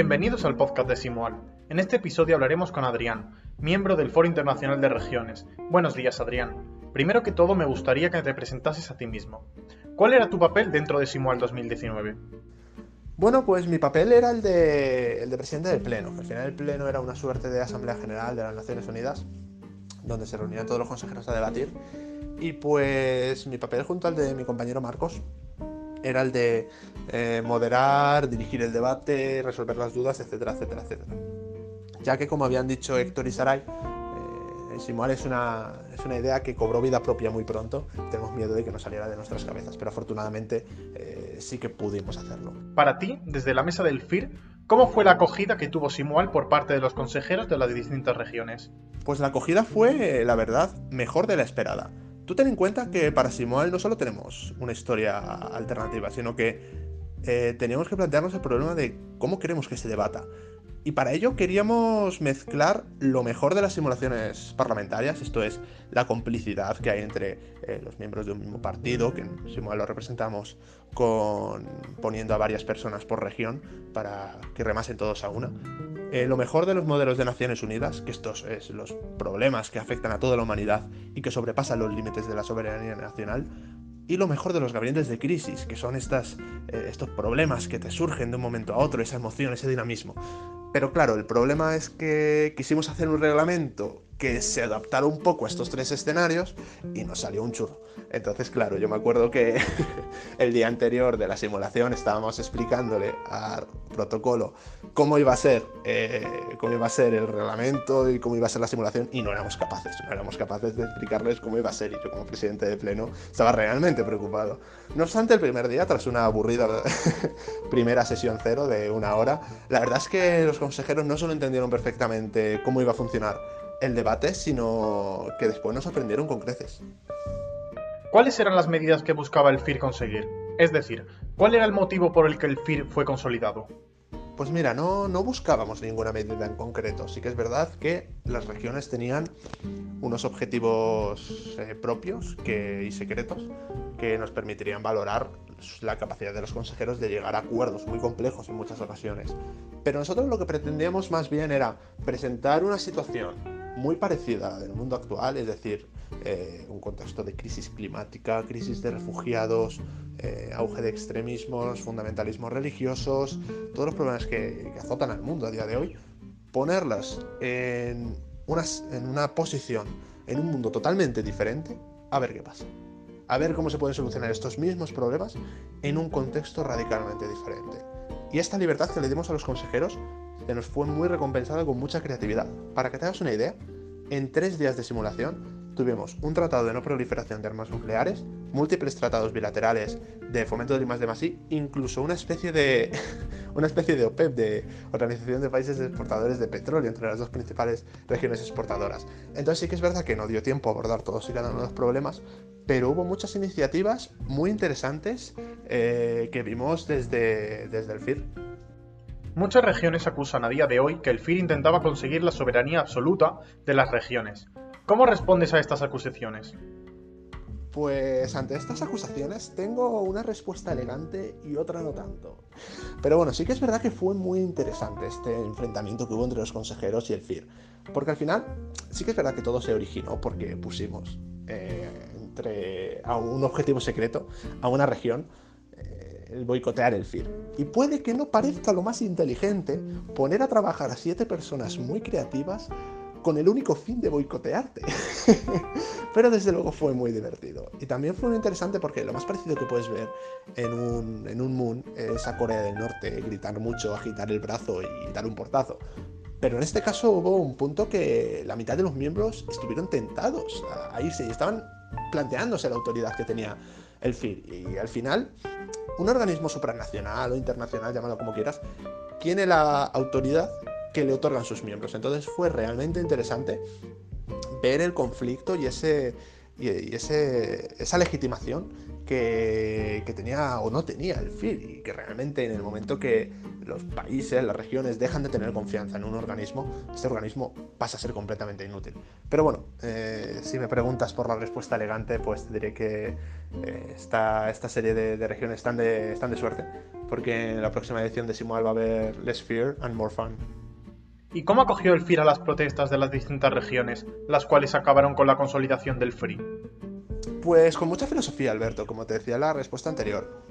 Bienvenidos al podcast de Simual. En este episodio hablaremos con Adrián, miembro del Foro Internacional de Regiones. Buenos días, Adrián. Primero que todo, me gustaría que te presentases a ti mismo. ¿Cuál era tu papel dentro de Simual 2019? Bueno, pues mi papel era el de, el de presidente del Pleno. Al final el Pleno era una suerte de Asamblea General de las Naciones Unidas, donde se reunían todos los consejeros a debatir. Y pues mi papel junto al de mi compañero Marcos era el de eh, moderar, dirigir el debate, resolver las dudas, etcétera, etcétera, etcétera. Ya que, como habían dicho Héctor y Saray, eh, el Simual es una, es una idea que cobró vida propia muy pronto. Tenemos miedo de que no saliera de nuestras cabezas, pero afortunadamente eh, sí que pudimos hacerlo. Para ti, desde la mesa del FIR, ¿cómo fue la acogida que tuvo Simual por parte de los consejeros de las distintas regiones? Pues la acogida fue, la verdad, mejor de la esperada. Tú ten en cuenta que para Simual no solo tenemos una historia alternativa, sino que eh, teníamos que plantearnos el problema de cómo queremos que se debata. Y para ello queríamos mezclar lo mejor de las simulaciones parlamentarias, esto es, la complicidad que hay entre eh, los miembros de un mismo partido, que en Simual lo representamos con poniendo a varias personas por región para que remasen todos a una, eh, lo mejor de los modelos de Naciones Unidas, que estos es los problemas que afectan a toda la humanidad y que sobrepasan los límites de la soberanía nacional, y lo mejor de los gabinetes de crisis, que son estas, eh, estos problemas que te surgen de un momento a otro, esa emoción, ese dinamismo. Pero claro, el problema es que quisimos hacer un reglamento que se adaptara un poco a estos tres escenarios y nos salió un churro. Entonces, claro, yo me acuerdo que el día anterior de la simulación estábamos explicándole al protocolo cómo iba a ser, eh, cómo iba a ser el reglamento y cómo iba a ser la simulación y no éramos capaces, no éramos capaces de explicarles cómo iba a ser y yo como presidente de pleno estaba realmente preocupado. No obstante, el primer día, tras una aburrida primera sesión cero de una hora, la verdad es que los consejeros no solo entendieron perfectamente cómo iba a funcionar el debate, sino que después nos aprendieron con creces. ¿Cuáles eran las medidas que buscaba el FIR conseguir? Es decir, ¿cuál era el motivo por el que el FIR fue consolidado? Pues mira, no, no buscábamos ninguna medida en concreto. Sí que es verdad que las regiones tenían unos objetivos eh, propios que, y secretos que nos permitirían valorar la capacidad de los consejeros de llegar a acuerdos muy complejos en muchas ocasiones. Pero nosotros lo que pretendíamos más bien era presentar una situación muy parecida del mundo actual, es decir, eh, un contexto de crisis climática, crisis de refugiados, eh, auge de extremismos, fundamentalismos religiosos, todos los problemas que, azotan al mundo a día de hoy, ponerlas en, en una posición, en un mundo totalmente diferente, a ver qué pasa. A ver cómo se pueden solucionar estos mismos problemas en un contexto radicalmente diferente. Y esta libertad que le dimos a los consejeros se nos fue muy recompensada con mucha creatividad. Para que te hagas una idea, en tres días de simulación tuvimos un tratado de no proliferación de armas nucleares, múltiples tratados bilaterales de fomento de limas de Masí, incluso una especie de una especie de OPEP, de Organización de Países Exportadores de Petróleo, entre las dos principales regiones exportadoras. Entonces sí que es verdad que no dio tiempo a abordar todos y cada uno de los problemas, pero hubo muchas iniciativas muy interesantes eh, que vimos desde, desde el FIR. Muchas regiones acusan a día de hoy que el FIR intentaba conseguir la soberanía absoluta de las regiones. ¿Cómo respondes a estas acusaciones? Pues ante estas acusaciones tengo una respuesta elegante y otra no tanto. Pero bueno, sí que es verdad que fue muy interesante este enfrentamiento que hubo entre los consejeros y el FIR. Porque al final sí que es verdad que todo se originó porque pusimos eh, entre, a un objetivo secreto a una región el boicotear el FIR. Y puede que no parezca lo más inteligente poner a trabajar a siete personas muy creativas con el único fin de boicotearte. Pero desde luego fue muy divertido. Y también fue muy interesante porque lo más parecido que puedes ver en un, en un Moon es a Corea del Norte gritar mucho, agitar el brazo y dar un portazo. Pero en este caso hubo un punto que la mitad de los miembros estuvieron tentados a irse y estaban planteándose la autoridad que tenía el FIR. Y al final un organismo supranacional o internacional, llámalo como quieras, tiene la autoridad que le otorgan sus miembros. Entonces fue realmente interesante ver el conflicto y, ese, y ese, esa legitimación que, que, tenía o no tenía el FIR y que realmente en el momento que los países, las regiones dejan de tener confianza en un organismo, este organismo pasa a ser completamente inútil. Pero bueno, eh, si me preguntas por la respuesta elegante, pues te diré que eh, esta, esta, serie de, regiones están de, están de suerte, porque en la próxima edición de Simual va a haber Less Fear and More Fun. ¿Y cómo acogió el FIR a las protestas de las distintas regiones, las cuales acabaron con la consolidación del FREE? Pues con mucha filosofía, Alberto, como te decía en la respuesta anterior.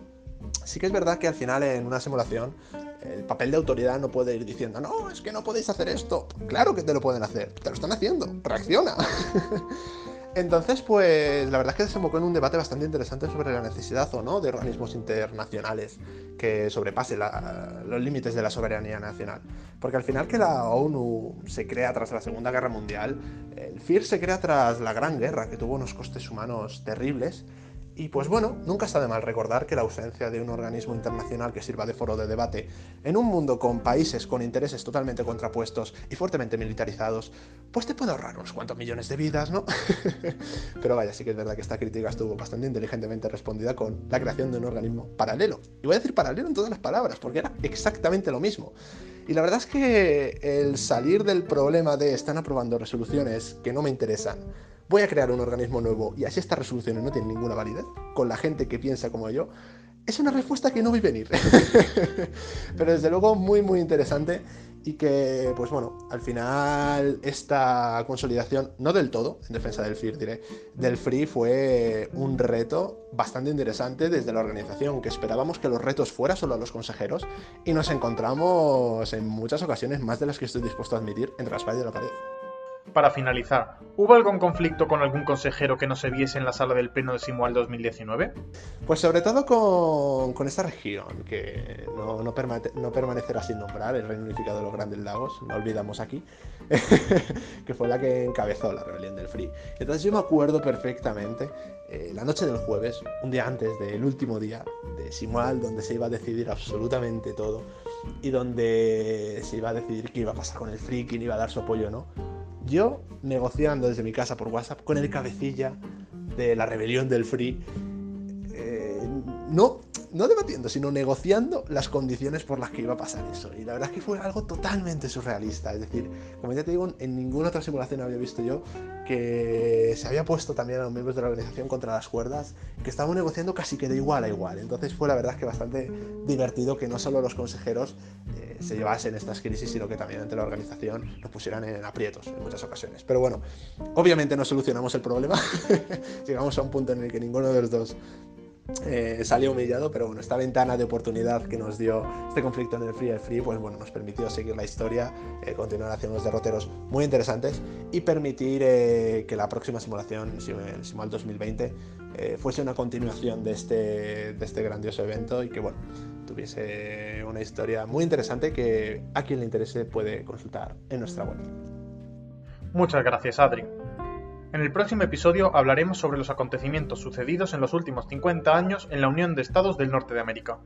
Sí que es verdad que al final en una simulación el papel de autoridad no puede ir diciendo, no, es que no podéis hacer esto. Claro que te lo pueden hacer, te lo están haciendo, reacciona. Entonces, pues la verdad es que desembocó en un debate bastante interesante sobre la necesidad o no de organismos internacionales que sobrepasen los límites de la soberanía nacional. Porque al final que la ONU se crea tras la Segunda Guerra Mundial, el FIR se crea tras la Gran Guerra, que tuvo unos costes humanos terribles, y pues bueno, nunca está de mal recordar que la ausencia de un organismo internacional que sirva de foro de debate en un mundo con países con intereses totalmente contrapuestos y fuertemente militarizados, pues te puede ahorrar unos cuantos millones de vidas, ¿no? Pero vaya, sí que es verdad que esta crítica estuvo bastante inteligentemente respondida con la creación de un organismo paralelo. Y voy a decir paralelo en todas las palabras, porque era exactamente lo mismo. Y la verdad es que el salir del problema de están aprobando resoluciones que no me interesan, voy a crear un organismo nuevo y así estas resoluciones no tienen ninguna validez, con la gente que piensa como yo, es una respuesta que no vi venir. Pero desde luego muy, muy interesante y que, pues bueno, al final esta consolidación, no del todo, en defensa del FIR diré, del Free fue un reto bastante interesante desde la organización, que esperábamos que los retos fueran solo a los consejeros y nos encontramos en muchas ocasiones, más de las que estoy dispuesto a admitir, entre la espalda y la pared. Para finalizar, ¿hubo algún conflicto con algún consejero que no se viese en la sala del pleno de Simual 2019? Pues sobre todo con, esta región, que no, no, permanecerá sin nombrar, el Reino Unificado de los Grandes Lagos, no olvidamos aquí, que fue la que encabezó la rebelión del Free. Entonces yo me acuerdo perfectamente, eh, la noche del jueves, un día antes del último día de Simual, donde se iba a decidir absolutamente todo, y donde se iba a decidir qué iba a pasar con el Free, quién iba a dar su apoyo o no yo negociando desde mi casa por WhatsApp con el cabecilla de la rebelión del Free, eh, no no debatiendo, sino negociando las condiciones por las que iba a pasar eso. Y la verdad es que fue algo totalmente surrealista. Es decir, como ya te digo, en ninguna otra simulación había visto yo que se había puesto también a los miembros de la organización contra las cuerdas, que estaban negociando casi que de igual a igual. Entonces fue la verdad es que bastante divertido que no solo los consejeros eh, se llevasen estas crisis, sino que también ante la organización nos pusieran en aprietos en muchas ocasiones. Pero bueno, obviamente no solucionamos el problema. Llegamos a un punto en el que ninguno de los dos eh, salió humillado, pero bueno, esta ventana de oportunidad que nos dio este conflicto en el Free el Free, pues bueno, nos permitió seguir la historia, eh, continuar haciendo unos derroteros muy interesantes y permitir eh, que la próxima simulación, el Simual 2020, fuese una continuación de este, de este grandioso evento y que bueno, tuviese una historia muy interesante que a quien le interese puede consultar en nuestra web. Muchas gracias, Adri. En el próximo episodio hablaremos sobre los acontecimientos sucedidos en los últimos 50 años en la Unión de Estados del Norte de América.